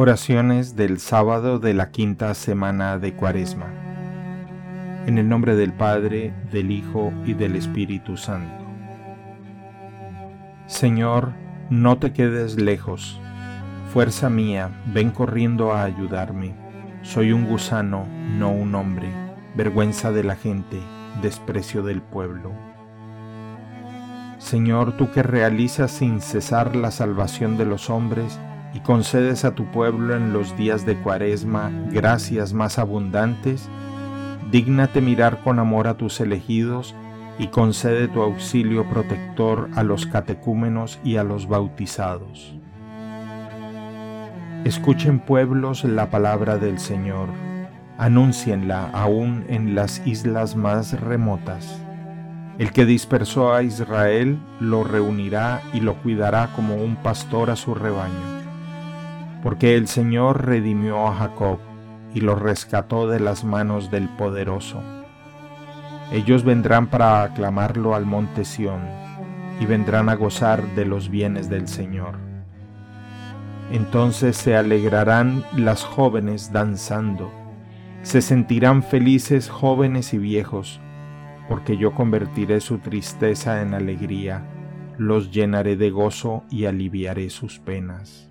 Oraciones del sábado de la quinta semana de Cuaresma. En el nombre del Padre, del Hijo y del Espíritu Santo. Señor, no te quedes lejos. Fuerza mía, ven corriendo a ayudarme. Soy un gusano, no un hombre, vergüenza de la gente, desprecio del pueblo. Señor, tú que realizas sin cesar la salvación de los hombres, y concedes a tu pueblo en los días de cuaresma gracias más abundantes, dígnate mirar con amor a tus elegidos y concede tu auxilio protector a los catecúmenos y a los bautizados. Escuchen pueblos la palabra del Señor, anúncienla aún en las islas más remotas. El que dispersó a Israel lo reunirá y lo cuidará como un pastor a su rebaño porque el Señor redimió a Jacob y lo rescató de las manos del poderoso. Ellos vendrán para aclamarlo al monte Sión y vendrán a gozar de los bienes del Señor. Entonces se alegrarán las jóvenes danzando, se sentirán felices jóvenes y viejos, porque yo convertiré su tristeza en alegría, los llenaré de gozo y aliviaré sus penas.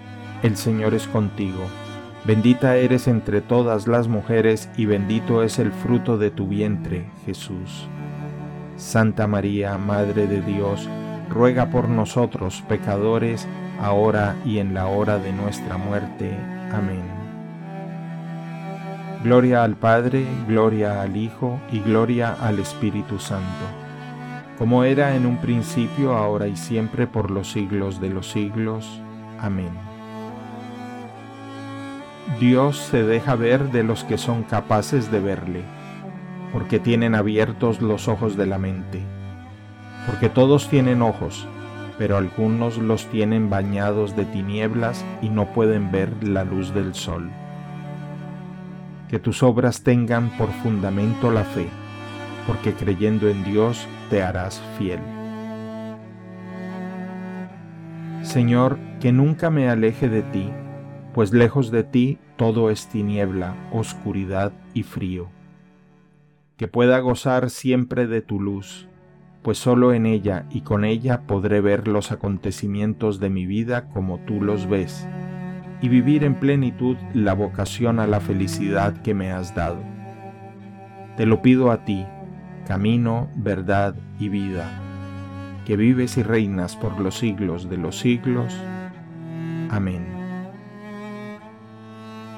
el Señor es contigo. Bendita eres entre todas las mujeres y bendito es el fruto de tu vientre, Jesús. Santa María, Madre de Dios, ruega por nosotros pecadores, ahora y en la hora de nuestra muerte. Amén. Gloria al Padre, gloria al Hijo y gloria al Espíritu Santo, como era en un principio, ahora y siempre, por los siglos de los siglos. Amén. Dios se deja ver de los que son capaces de verle, porque tienen abiertos los ojos de la mente, porque todos tienen ojos, pero algunos los tienen bañados de tinieblas y no pueden ver la luz del sol. Que tus obras tengan por fundamento la fe, porque creyendo en Dios te harás fiel. Señor, que nunca me aleje de ti, pues lejos de ti todo es tiniebla, oscuridad y frío. Que pueda gozar siempre de tu luz, pues solo en ella y con ella podré ver los acontecimientos de mi vida como tú los ves, y vivir en plenitud la vocación a la felicidad que me has dado. Te lo pido a ti, camino, verdad y vida, que vives y reinas por los siglos de los siglos. Amén.